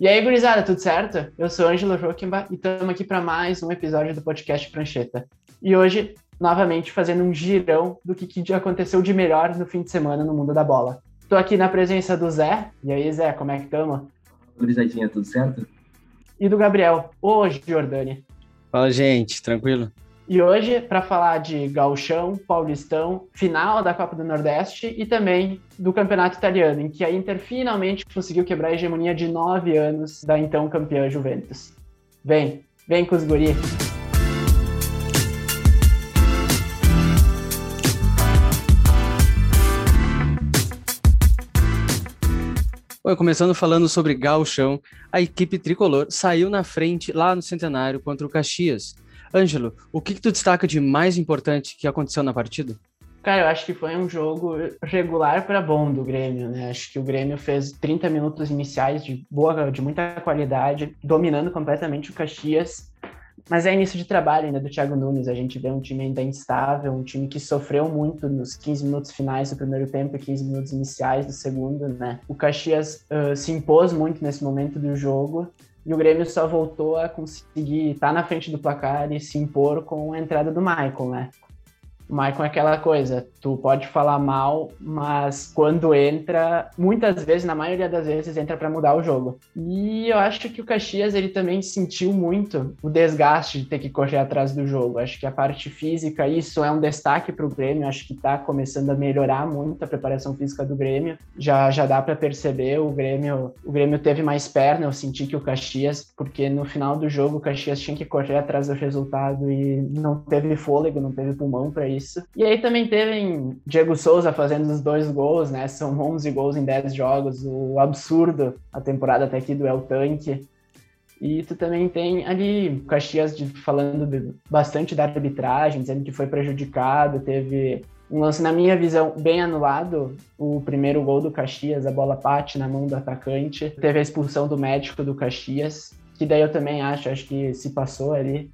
E aí, gurizada, tudo certo? Eu sou Ângelo Joquimba e estamos aqui para mais um episódio do podcast Prancheta. E hoje, novamente, fazendo um girão do que, que aconteceu de melhor no fim de semana no mundo da bola. Estou aqui na presença do Zé. E aí, Zé, como é que estamos? Gurizadinha, tudo certo? E do Gabriel, hoje, Jordani. Fala, gente, tranquilo? E hoje, para falar de Gauchão, Paulistão, final da Copa do Nordeste e também do Campeonato Italiano, em que a Inter finalmente conseguiu quebrar a hegemonia de nove anos da então campeã Juventus. Vem, vem com os guri. Bom, começando falando sobre Gauchão, a equipe tricolor saiu na frente lá no Centenário contra o Caxias Ângelo, o que, que tu destaca de mais importante que aconteceu na partida? Cara, eu acho que foi um jogo regular para bom do Grêmio, né? Acho que o Grêmio fez 30 minutos iniciais de boa, de muita qualidade, dominando completamente o Caxias. Mas é início de trabalho ainda do Thiago Nunes. A gente vê um time ainda instável, um time que sofreu muito nos 15 minutos finais do primeiro tempo e 15 minutos iniciais do segundo, né? O Caxias uh, se impôs muito nesse momento do jogo e o Grêmio só voltou a conseguir estar tá na frente do placar e se impor com a entrada do Michael, né? Michael é aquela coisa, tu pode falar mal, mas quando entra, muitas vezes, na maioria das vezes, entra para mudar o jogo. E eu acho que o Caxias ele também sentiu muito o desgaste de ter que correr atrás do jogo. Acho que a parte física, isso é um destaque para o Grêmio. Acho que está começando a melhorar muito a preparação física do Grêmio. Já já dá para perceber o Grêmio, o Grêmio teve mais perna. Eu senti que o Caxias, porque no final do jogo o Caxias tinha que correr atrás do resultado e não teve fôlego, não teve pulmão para isso isso. E aí também teve Diego Souza fazendo os dois gols, né? São 11 gols em 10 jogos, o absurdo a temporada até aqui do El Tanque. E tu também tem ali Caxias de, falando de, bastante da arbitragem, dizendo que foi prejudicado, teve um lance, na minha visão, bem anulado, o primeiro gol do Caxias, a bola bate na mão do atacante, teve a expulsão do médico do Caxias, que daí eu também acho, acho que se passou ali,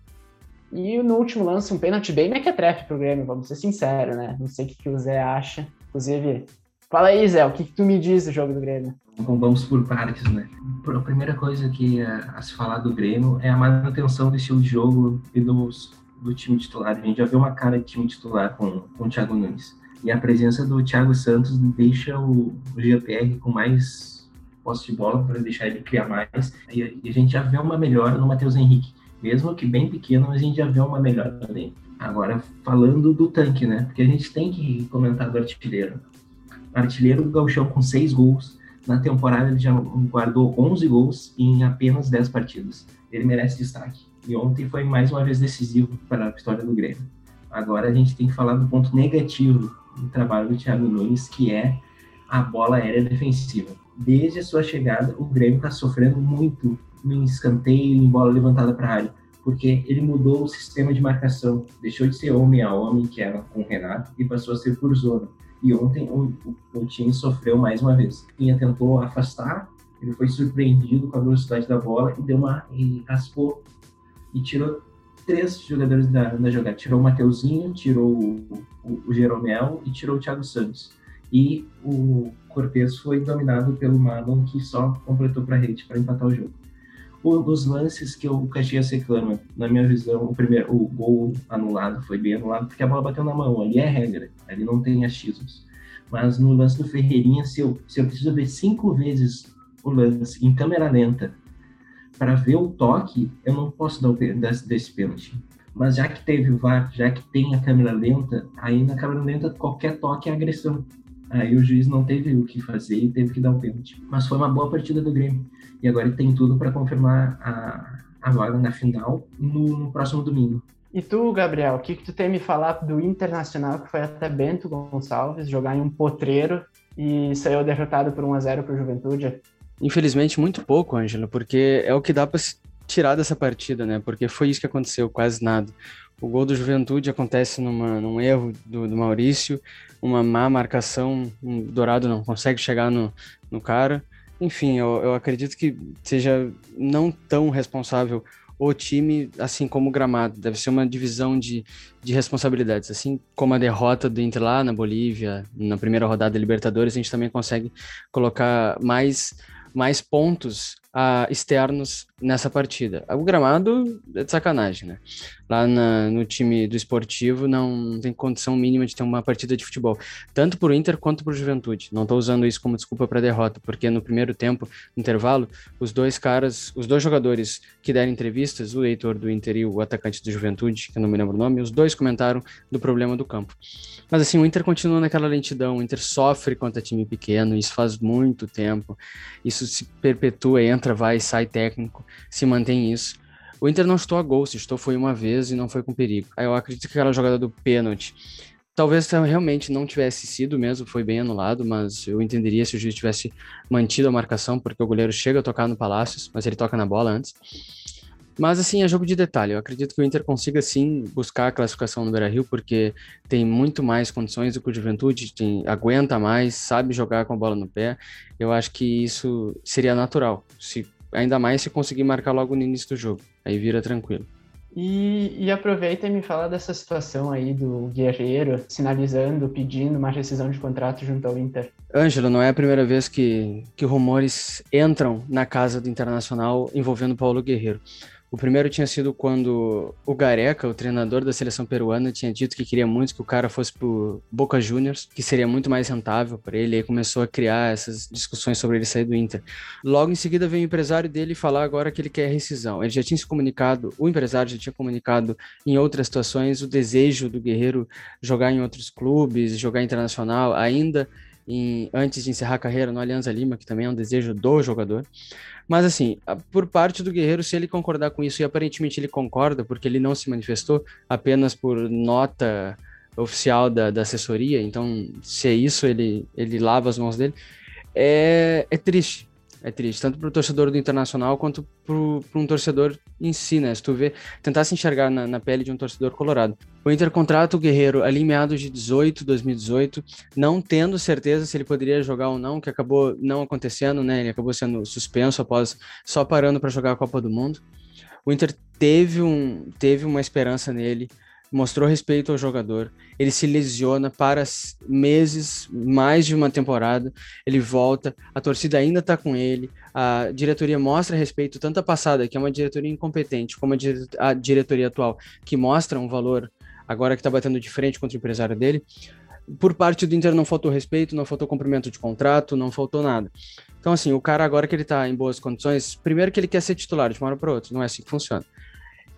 e no último lance, um pênalti bem mequetrefe pro Grêmio, vamos ser sinceros, né? Não sei o que, que o Zé acha. Inclusive, fala aí, Zé, o que, que tu me diz do jogo do Grêmio? Bom, vamos por partes, né? A primeira coisa que a, a se falar do Grêmio é a manutenção do estilo de jogo e dos, do time titular. A gente já viu uma cara de time titular com, com o Thiago Nunes. E a presença do Thiago Santos deixa o, o GPR com mais posse de bola para deixar ele criar mais. E, e a gente já vê uma melhora no Matheus Henrique mesmo que bem pequeno, a gente já vê uma melhora também. Agora, falando do tanque, né? Porque a gente tem que comentar do artilheiro. Artilheiro do Galchão com seis gols. Na temporada ele já guardou 11 gols em apenas 10 partidas. Ele merece destaque. E ontem foi mais uma vez decisivo para a vitória do Grêmio. Agora a gente tem que falar do ponto negativo do trabalho do Thiago Nunes, que é a bola aérea defensiva. Desde a sua chegada, o Grêmio está sofrendo muito em escanteio, em bola levantada para a área, porque ele mudou o sistema de marcação, deixou de ser homem a homem, que era com o Renato, e passou a ser por zona. E ontem o, o, o time sofreu mais uma vez. Pinha tentou afastar, ele foi surpreendido com a velocidade da bola e deu uma e raspou e tirou três jogadores da, da jogada. Tirou o Mateuzinho, tirou o, o, o Jeromel e tirou o Thiago Santos. E o Cortez foi dominado pelo Marlon, que só completou para a rede para empatar o jogo os lances que o Caxias reclama, na minha visão, o primeiro, o gol anulado foi bem anulado porque a bola bateu na mão, ali é regra, ali não tem achismos. Mas no lance do Ferreirinha, se eu, se eu preciso ver cinco vezes o lance em câmera lenta para ver o toque, eu não posso dar o desse, desse pênalti. Mas já que teve o VAR, já que tem a câmera lenta, aí na câmera lenta qualquer toque é agressão. Aí o juiz não teve o que fazer e teve que dar o pênalti. Mas foi uma boa partida do Grêmio. E agora ele tem tudo para confirmar a, a vaga na final no, no, próximo domingo. E tu, Gabriel, o que, que tu tem me falar do Internacional, que foi até Bento Gonçalves jogar em um potreiro e saiu derrotado por 1 a 0 para o Juventude? Infelizmente, muito pouco, Ângelo, porque é o que dá para tirar dessa partida, né? Porque foi isso que aconteceu, quase nada. O gol do Juventude acontece numa, num erro do, do Maurício, uma má marcação, um Dourado não consegue chegar no, no cara. Enfim, eu, eu acredito que seja não tão responsável o time, assim como o gramado. Deve ser uma divisão de, de responsabilidades. Assim como a derrota do Inter lá na Bolívia, na primeira rodada da Libertadores, a gente também consegue colocar mais, mais pontos uh, externos nessa partida. O gramado é de sacanagem, né? Lá na, no time do esportivo não tem condição mínima de ter uma partida de futebol, tanto para o Inter quanto para o Juventude. Não estou usando isso como desculpa para derrota, porque no primeiro tempo, no intervalo, os dois caras, os dois jogadores que deram entrevistas, o Heitor do Inter e o atacante do Juventude, que eu não me lembro o nome, os dois comentaram do problema do campo. Mas assim, o Inter continua naquela lentidão, o Inter sofre contra time pequeno, isso faz muito tempo, isso se perpetua, entra, vai, sai técnico, se mantém isso. O Inter não estou a gol, se estou foi uma vez e não foi com perigo. Aí eu acredito que aquela jogada do pênalti, talvez realmente não tivesse sido mesmo, foi bem anulado, mas eu entenderia se o juiz tivesse mantido a marcação, porque o goleiro chega a tocar no Palácios, mas ele toca na bola antes. Mas assim, é jogo de detalhe. Eu acredito que o Inter consiga sim buscar a classificação no Beira-Rio, porque tem muito mais condições do que o Juventude, tem, aguenta mais, sabe jogar com a bola no pé. Eu acho que isso seria natural, se ainda mais se conseguir marcar logo no início do jogo. Aí vira tranquilo. E, e, aproveita e me fala dessa situação aí do Guerreiro sinalizando, pedindo uma rescisão de contrato junto ao Inter. Ângelo, não é a primeira vez que, que rumores entram na casa do Internacional envolvendo Paulo Guerreiro. O primeiro tinha sido quando o Gareca, o treinador da seleção peruana, tinha dito que queria muito que o cara fosse pro Boca Juniors, que seria muito mais rentável para ele, e aí começou a criar essas discussões sobre ele sair do Inter. Logo em seguida veio o empresário dele falar agora que ele quer rescisão. Ele já tinha se comunicado, o empresário já tinha comunicado em outras situações o desejo do Guerreiro jogar em outros clubes, jogar internacional, ainda em, antes de encerrar a carreira no Alianza Lima, que também é um desejo do jogador. Mas assim, por parte do Guerreiro, se ele concordar com isso, e aparentemente ele concorda, porque ele não se manifestou apenas por nota oficial da, da assessoria, então se é isso, ele, ele lava as mãos dele, é, é triste é triste, tanto para o torcedor do Internacional quanto para um torcedor em si, né? Se tu vê, tentar se enxergar na, na, pele de um torcedor colorado. O Inter contrata o Guerreiro ali em meados de 18, 2018, não tendo certeza se ele poderia jogar ou não, que acabou não acontecendo, né? Ele acabou sendo suspenso após só parando para jogar a Copa do Mundo. O Inter teve, um, teve uma esperança nele, mostrou respeito ao jogador, ele se lesiona para meses, mais de uma temporada, ele volta, a torcida ainda está com ele, a diretoria mostra respeito, tanto a passada, que é uma diretoria incompetente, como a diretoria atual, que mostra um valor, agora que está batendo de frente contra o empresário dele. Por parte do Inter não faltou respeito, não faltou cumprimento de contrato, não faltou nada. Então, assim, o cara agora que ele está em boas condições, primeiro que ele quer ser titular de uma hora para outra, não é assim que funciona.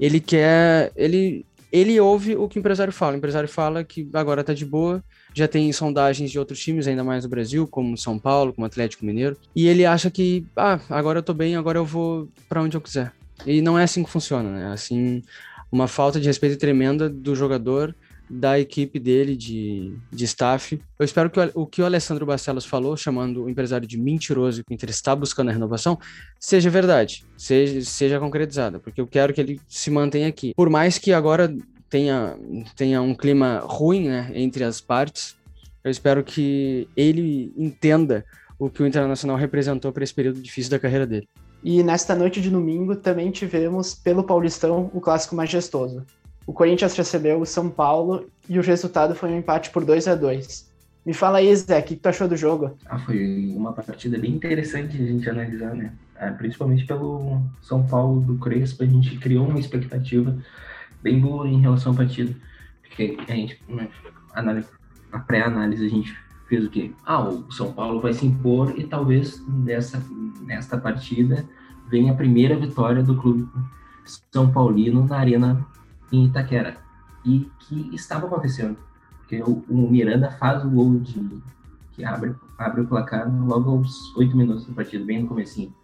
Ele quer, ele ele ouve o que o empresário fala. O empresário fala que agora tá de boa, já tem sondagens de outros times, ainda mais no Brasil, como São Paulo, como Atlético Mineiro, e ele acha que, ah, agora eu tô bem, agora eu vou para onde eu quiser. E não é assim que funciona, né? Assim, uma falta de respeito tremenda do jogador da equipe dele de, de staff. Eu espero que o, o que o Alessandro Barcelos falou, chamando o empresário de mentiroso que Inter está buscando a renovação, seja verdade, seja, seja concretizada, porque eu quero que ele se mantenha aqui. Por mais que agora tenha, tenha um clima ruim né, entre as partes, eu espero que ele entenda o que o Internacional representou para esse período difícil da carreira dele. E nesta noite de domingo também tivemos, pelo Paulistão, o clássico majestoso. O Corinthians recebeu o São Paulo e o resultado foi um empate por 2 a 2 Me fala aí, Zé, o que tu achou do jogo? Ah, foi uma partida bem interessante a gente analisar, né? É, principalmente pelo São Paulo do Crespo, a gente criou uma expectativa bem boa em relação à partida. Porque a gente, né, a pré-análise, a gente fez o quê? Ah, o São Paulo vai se impor e talvez nessa, nesta partida venha a primeira vitória do clube São Paulino na Arena em Itaquera. E que estava acontecendo. Porque o, o Miranda faz o gol de, que abre, abre o placar logo aos oito minutos do partido, bem no comecinho.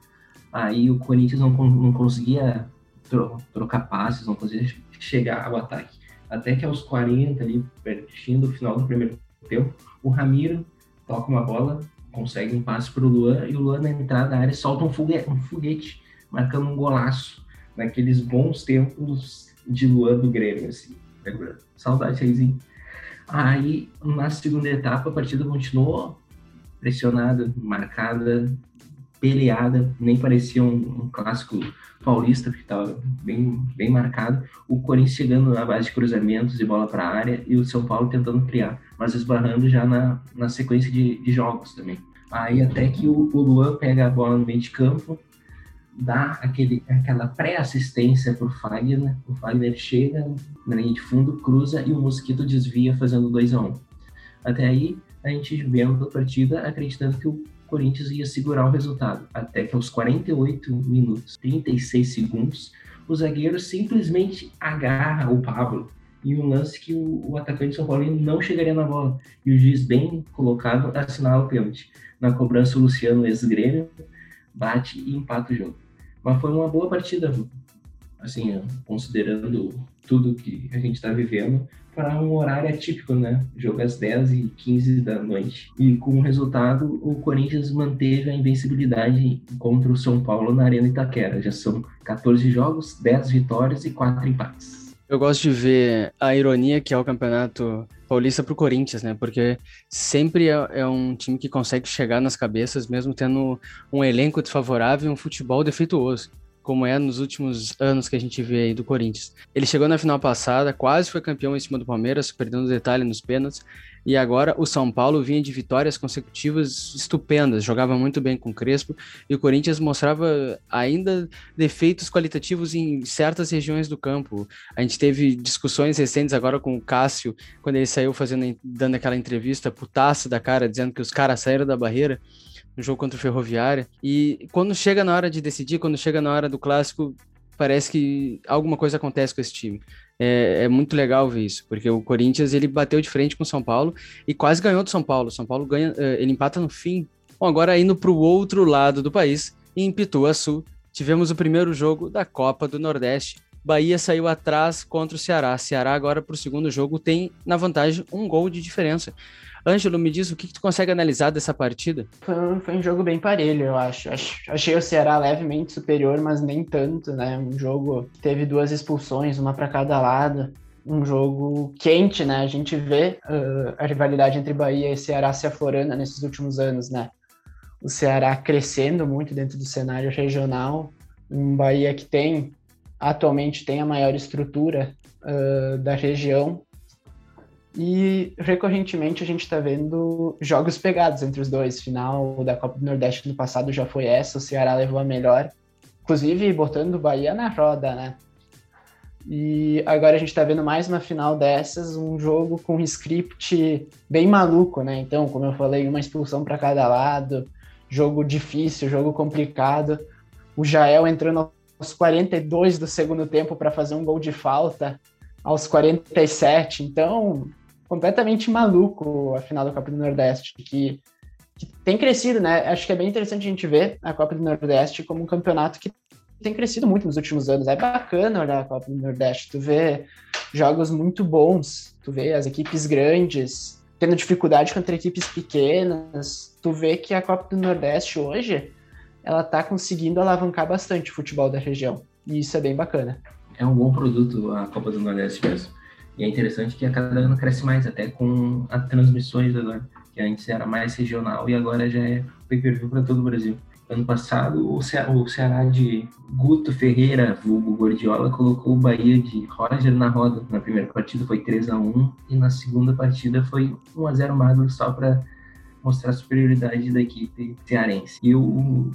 Aí o Corinthians não, não conseguia tro, trocar passes, não conseguia chegar ao ataque. Até que aos 40 ali, pertinho do final do primeiro tempo, o Ramiro toca uma bola, consegue um passe para o Luan, e o Luan na entrada da área solta um foguete, um foguete marcando um golaço naqueles bons tempos de Luan do Grêmio, assim. Saudade, Reizinho. Aí, na segunda etapa, a partida continuou pressionada, marcada, peleada, nem parecia um, um clássico paulista, porque estava bem, bem marcado. O Corinthians chegando na base de cruzamentos e bola para a área, e o São Paulo tentando criar, mas esbarrando já na, na sequência de, de jogos também. Aí até que o, o Luan pega a bola no meio de campo, dá aquele, aquela pré-assistência para o Fagner. O Fagner chega na linha de fundo, cruza e o Mosquito desvia fazendo 2 a 1 um. Até aí, a gente vendo a partida acreditando que o Corinthians ia segurar o resultado. Até que aos 48 minutos, 36 segundos, o zagueiro simplesmente agarra o Pablo em um lance que o, o atacante São Paulo não chegaria na bola. E o juiz, bem colocado, assinala o pênalti. Na cobrança, o Luciano, ex-grêmio, bate e empata o jogo. Mas foi uma boa partida, assim, considerando tudo que a gente está vivendo, para um horário atípico, né? Jogo às 10 e 15 da noite. E com o resultado, o Corinthians manteve a invencibilidade contra o São Paulo na Arena Itaquera. Já são 14 jogos, 10 vitórias e 4 empates. Eu gosto de ver a ironia que é o campeonato paulista para o Corinthians, né? Porque sempre é, é, um time que consegue chegar nas cabeças, mesmo tendo um elenco desfavorável e um futebol defeituoso como é nos últimos anos que a gente vê aí do Corinthians. Ele chegou na final passada, quase foi campeão em cima do Palmeiras, perdendo detalhe nos pênaltis, e agora o São Paulo vinha de vitórias consecutivas estupendas, jogava muito bem com o Crespo, e o Corinthians mostrava ainda defeitos qualitativos em certas regiões do campo. A gente teve discussões recentes agora com o Cássio, quando ele saiu fazendo, dando aquela entrevista putaço da cara, dizendo que os caras saíram da barreira, no jogo contra o Ferroviária. E quando chega na hora de decidir, quando chega na hora do clássico, parece que alguma coisa acontece com esse time. É, é, muito legal ver isso, porque o Corinthians ele bateu de frente com o São Paulo e quase ganhou do São Paulo. São Paulo ganha, é, ele empata no fim. Bom, agora indo para o outro lado do país, em Pituaçu, tivemos o primeiro jogo da Copa do Nordeste. Bahia saiu atrás contra o Ceará. Ceará agora para o segundo jogo tem na vantagem um gol de diferença. Ângelo, me diz o que, que tu consegue analisar dessa partida? Foi um, foi um jogo bem parelho, eu acho. Achei o Ceará levemente superior, mas nem tanto, né? Um jogo que teve duas expulsões, uma para cada lado. Um jogo quente, né? A gente vê uh, a rivalidade entre Bahia e Ceará se aflorando nesses últimos anos, né? O Ceará crescendo muito dentro do cenário regional. Um Bahia que tem, atualmente, tem a maior estrutura uh, da região e recorrentemente a gente está vendo jogos pegados entre os dois. Final da Copa do Nordeste no passado já foi essa, o Ceará levou a melhor, inclusive botando o Bahia na roda, né? E agora a gente está vendo mais uma final dessas, um jogo com um script bem maluco, né? Então, como eu falei, uma expulsão para cada lado, jogo difícil, jogo complicado. O Jael entrando aos 42 do segundo tempo para fazer um gol de falta aos 47. Então, completamente maluco a final da Copa do Nordeste, que, que, tem crescido, né? Acho que é bem interessante a gente ver a Copa do Nordeste como um campeonato que tem crescido muito nos últimos anos. É bacana olhar a Copa do Nordeste, tu vê jogos muito bons, tu vê as equipes grandes tendo dificuldade contra equipes pequenas, tu vê que a Copa do Nordeste hoje ela tá conseguindo alavancar bastante o futebol da região. E isso é bem bacana. É um bom produto a Copa do Nordeste mesmo. E é interessante que a cada ano cresce mais, até com as transmissões agora, que antes era mais regional e agora já é pay-per-view para todo o Brasil. Ano passado, o, Ce o Ceará de Guto Ferreira, vulgo Gordiola, colocou o Bahia de Roger na roda. Na primeira partida foi 3 a 1 e na segunda partida foi 1 a 0 magro só para mostrar a superioridade da equipe cearense. E o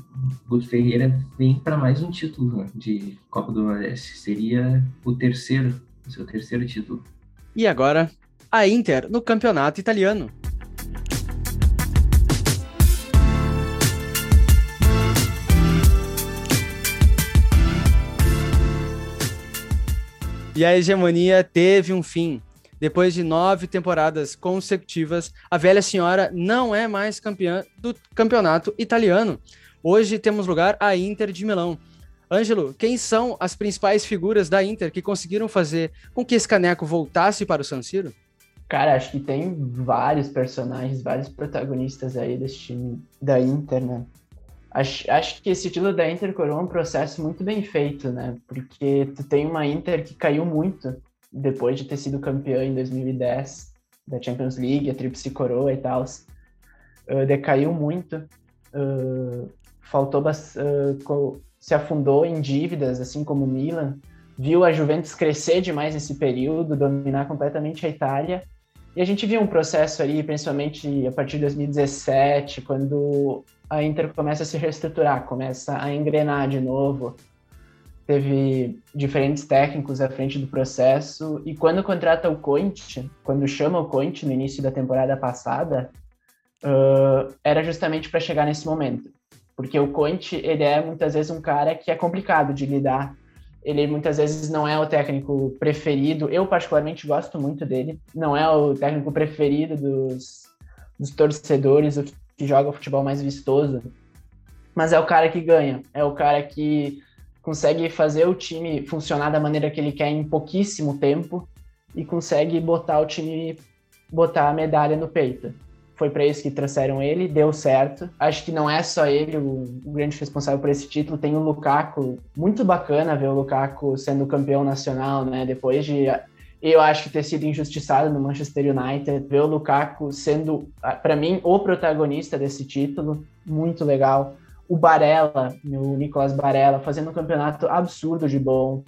Guto Ferreira vem para mais um título né, de Copa do Nordeste. Seria o terceiro seu terceiro título. E agora, a Inter no campeonato italiano. E a hegemonia teve um fim. Depois de nove temporadas consecutivas, a velha senhora não é mais campeã do campeonato italiano. Hoje temos lugar a Inter de Milão, Ângelo, quem são as principais figuras da Inter que conseguiram fazer com que esse caneco voltasse para o San Siro? Cara, acho que tem vários personagens, vários protagonistas aí desse time da Inter, né? Acho, acho que esse título da Inter coroa um processo muito bem feito, né? Porque tu tem uma Inter que caiu muito depois de ter sido campeã em 2010 da Champions League, a Tríplice Coroa e tal. Uh, decaiu muito. Uh, faltou uh, se afundou em dívidas, assim como o Milan, viu a Juventus crescer demais nesse período, dominar completamente a Itália, E a gente viu um processo aí, principalmente a partir de 2017, quando a Inter começa a se reestruturar, começa a engrenar de novo. Teve diferentes técnicos à frente do processo, e quando contrata o Conte, quando chama o Conte no início da temporada passada, uh, era justamente para chegar nesse momento. Porque o Conte, ele é muitas vezes um cara que é complicado de lidar. Ele muitas vezes não é o técnico preferido. Eu, particularmente, gosto muito dele. Não é o técnico preferido dos, dos torcedores, que joga o futebol mais vistoso. Mas é o cara que ganha. É o cara que consegue fazer o time funcionar da maneira que ele quer em pouquíssimo tempo e consegue botar o time, botar a medalha no peito foi para isso que trouxeram ele, deu certo. Acho que não é só ele o, o, grande responsável por esse título, tem o Lukaku, muito bacana ver o Lukaku sendo campeão nacional, né? Depois de eu acho que ter sido injustiçado no Manchester United, ver o Lukaku sendo, para mim, o protagonista desse título, muito legal. O Barella, o Nicolas Barella, fazendo um campeonato absurdo de bom.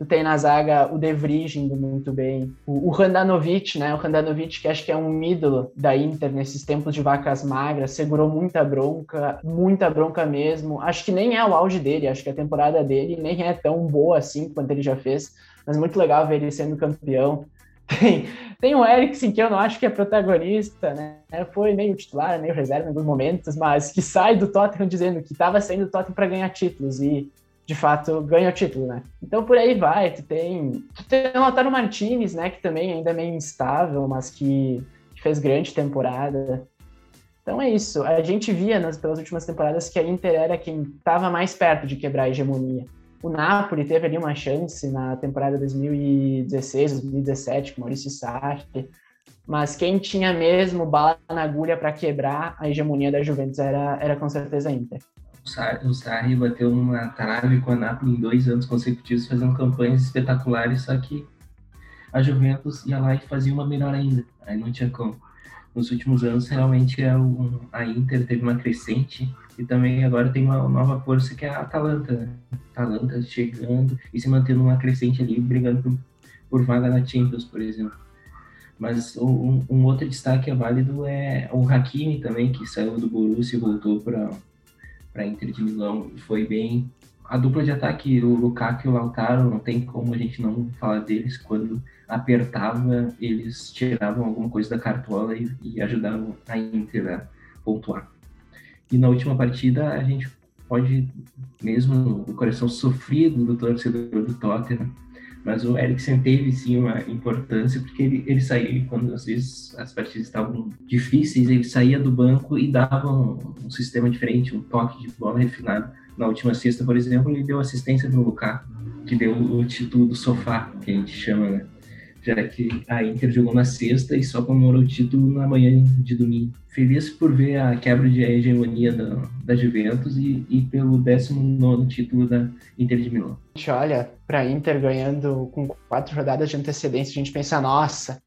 Tu tem na zaga o De Vrij indo muito bem. O, o Handanovic, né? O Handanovic, que acho que é um ídolo da Inter nesses tempos de vacas magras, segurou muita bronca, muita bronca mesmo. Acho que nem é o auge dele, acho que a temporada dele nem é tão boa assim quanto ele já fez, mas muito legal ver ele sendo campeão. Tem, tem o Eriksen, que eu não acho que é protagonista, né? Foi meio titular, meio reserva em alguns momentos, mas que sai do Tottenham dizendo que estava saindo do Tottenham para ganhar títulos e de fato ganha o título, né? Então por aí vai, tu tem, tu tem o Lautaro Martinez, né, que também ainda é meio instável, mas que, que fez grande temporada. Então é isso. A gente via nas, pelas últimas temporadas que a Inter era quem estava mais perto de quebrar a hegemonia. O Napoli teve ali uma chance na temporada 2016, 2017 com Maurício Sarri, mas quem tinha mesmo bala na agulha para quebrar a hegemonia da Juventus era, era com certeza a Inter o Sarri bateu uma trave com a Napoli em dois anos consecutivos, fazendo campanhas espetaculares, só que a Juventus ia lá e fazia uma melhor ainda. Aí não tinha como. Nos últimos anos, realmente, é a Inter teve uma crescente e também agora tem uma nova força que é a Atalanta. Né? Atalanta chegando e se mantendo uma crescente ali, brigando por, por vaga na Champions, por exemplo. Mas um, um, outro destaque é válido é o Hakimi também, que saiu do Borussia e voltou para para Inter de Milão foi bem. A dupla de ataque, o Lukaku e o Lautaro, não tem como a gente não falar deles. Quando apertava, eles tiravam alguma coisa da cartola e, e ajudavam a Inter a pontuar. E na última partida, a gente pode, mesmo o coração sofrido do torcedor do Tottenham, mas o Eriksen teve sim uma importância, porque ele, ele saía, quando às vezes as partidas estavam difíceis, ele saía do banco e dava um, um sistema diferente, um toque de bola refinado. Na última sexta, por exemplo, ele deu assistência no Lukaku, que deu o título do sofá, que a gente chama, né? Já que a Inter jogou na sexta e só comemorou o título na manhã de domingo. Feliz por ver a quebra de hegemonia da, da Juventus e, e pelo 19 título da Inter de Milão. A gente olha para a Inter ganhando com quatro rodadas de antecedência, a gente pensa, nossa,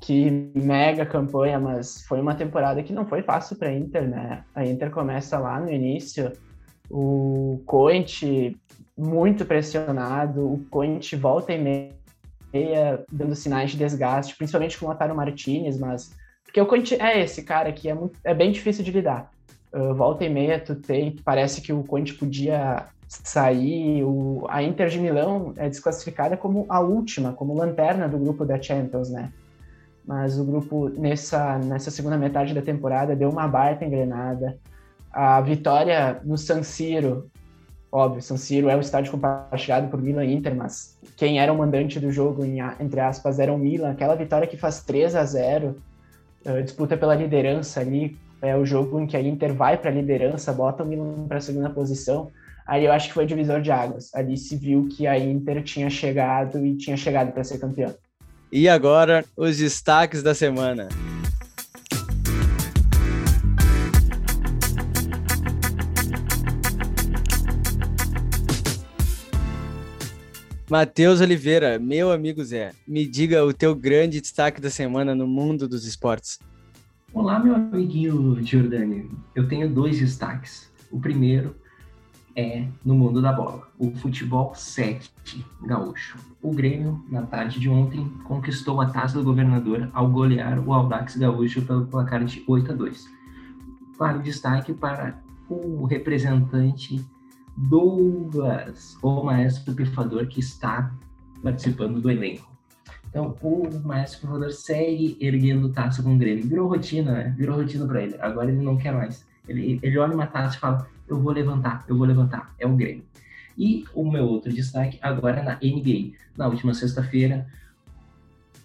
que mega campanha, mas foi uma temporada que não foi fácil para a Inter, né? A Inter começa lá no início, o Conte muito pressionado, o Conte volta e meia meia dando sinais de desgaste, principalmente com o Otaro Martinez, mas porque o Conte é esse cara que é, muito, é bem difícil de lidar. Uh, volta e meia, tu tem, parece que o Conte podia sair. O, a Inter de Milão é desclassificada como a última, como lanterna do grupo da Champions, né? Mas o grupo, nessa, nessa segunda metade da temporada, deu uma baita engrenada. A vitória no San Siro Óbvio, San Siro é um estádio compartilhado por Milan e Inter, mas quem era o mandante do jogo, entre aspas, era o Milan. Aquela vitória que faz 3 a 0 uh, eh, disputa pela liderança ali, é o jogo em que a Inter vai para a liderança, bota o Milan para a segunda posição. Aí eu acho que foi divisor de águas. Ali se viu que a Inter tinha chegado e tinha chegado para ser campeão. E agora, os destaques da semana. Matheus Oliveira, meu amigo Zé, me diga o teu grande destaque da semana no mundo dos esportes. Olá, meu amiguinho Giordani. Eu tenho dois destaques. O primeiro é no mundo da bola, o futebol 7 gaúcho. O Grêmio, na tarde de ontem, conquistou a taça do governador ao golear o Audax Gaúcho pelo placar de 8 a 2. Claro, destaque para o representante Douglas, o maestro pifador que está participando do elenco. Então, o maestro pifador segue erguendo taça com o Grêmio. Virou rotina, né? Virou rotina para ele. Agora ele não quer mais. Ele, ele olha uma taça e fala: Eu vou levantar, eu vou levantar. É o Grêmio. E o meu outro destaque agora na NBA. Na última sexta-feira,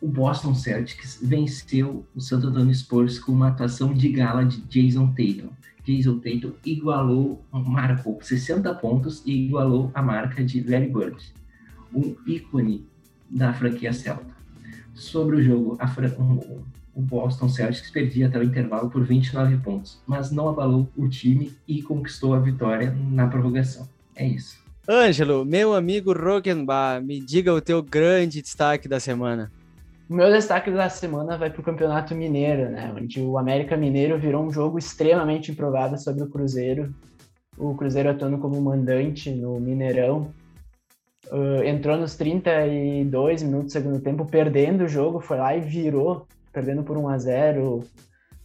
o Boston Celtics venceu o Santo Antônio Spurs com uma atuação de gala de Jason Tatum. Jason Tatum igualou, marcou 60 pontos e igualou a marca de Larry Bird, um ícone da franquia Celta. Sobre o jogo, o Boston Celtics perdia até o intervalo por 29 pontos, mas não abalou o time e conquistou a vitória na prorrogação. É isso. Ângelo, meu amigo Rogenbach, me diga o teu grande destaque da semana. O meu destaque da semana vai para o Campeonato Mineiro, né? Onde o América Mineiro virou um jogo extremamente improvável sobre o Cruzeiro. O Cruzeiro atuando como mandante no Mineirão. Uh, entrou nos 32 minutos do segundo tempo, perdendo o jogo, foi lá e virou perdendo por 1 a 0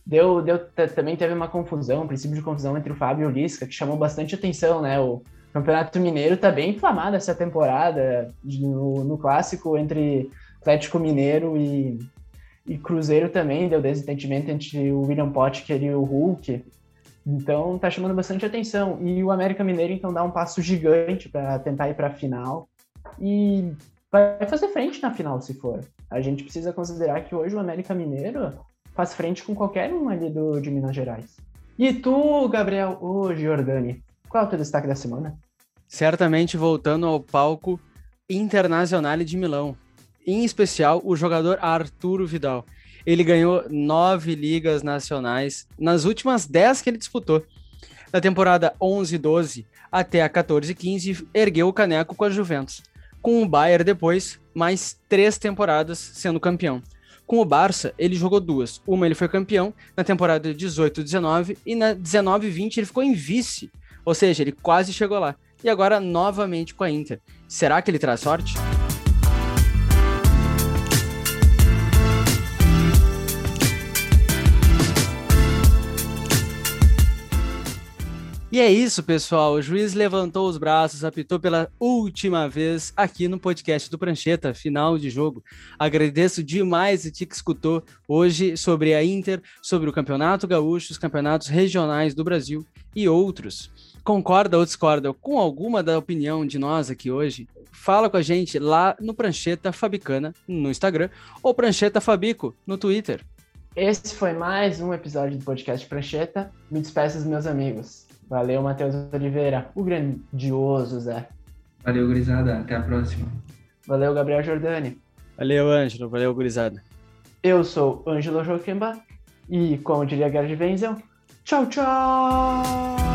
Deu, deu, também teve uma confusão, um princípio de confusão entre o Fábio e o Lisca, que chamou bastante atenção, né? O Campeonato Mineiro tá bem inflamado essa temporada, no, no clássico entre Atlético Mineiro e, e Cruzeiro também, deu desentendimento entre o William Potker e o Hulk. Então tá chamando bastante atenção. E o América Mineiro então dá um passo gigante para tentar ir para a final e vai fazer frente na final se for. A gente precisa considerar que hoje o América Mineiro faz frente com qualquer um ali do, de Minas Gerais. E tu, Gabriel, o Giordani, qual é o teu destaque da semana? Certamente voltando ao palco Internacional de Milão. Em especial, o jogador Arturo Vidal. Ele ganhou nove ligas nacionais nas últimas dez que ele disputou. Na temporada 11-12 até a 14-15, ergueu o caneco com a Juventus com o Bayern depois, mais três temporadas sendo campeão. Com o Barça, ele jogou duas. Uma ele foi campeão na temporada 18-19 e na 19-20 ele ficou em vice. Ou seja, ele quase chegou lá. E agora novamente com a Inter. Será que ele traz sorte? E é isso, pessoal. O juiz levantou os braços, apitou pela última vez aqui no podcast do Prancheta, final de jogo. Agradeço demais a ti que escutou hoje sobre a Inter, sobre o Campeonato Gaúcho, os campeonatos regionais do Brasil e outros. Concorda ou discorda com alguma da opinião de nós aqui hoje? Fala com a gente lá no Prancheta Fabicana no Instagram ou Prancheta Fabico no Twitter. Esse foi mais um episódio do podcast Prancheta. Me despeço dos meus amigos. Valeu, Matheus Oliveira, o grandioso Zé. Valeu, gurizada. Até a próxima. Valeu, Gabriel Jordani. Valeu, Ângelo. Valeu, gurizada. Eu sou Ângelo Joquemba e, como diria Gerd Wenzel, tchau, tchau!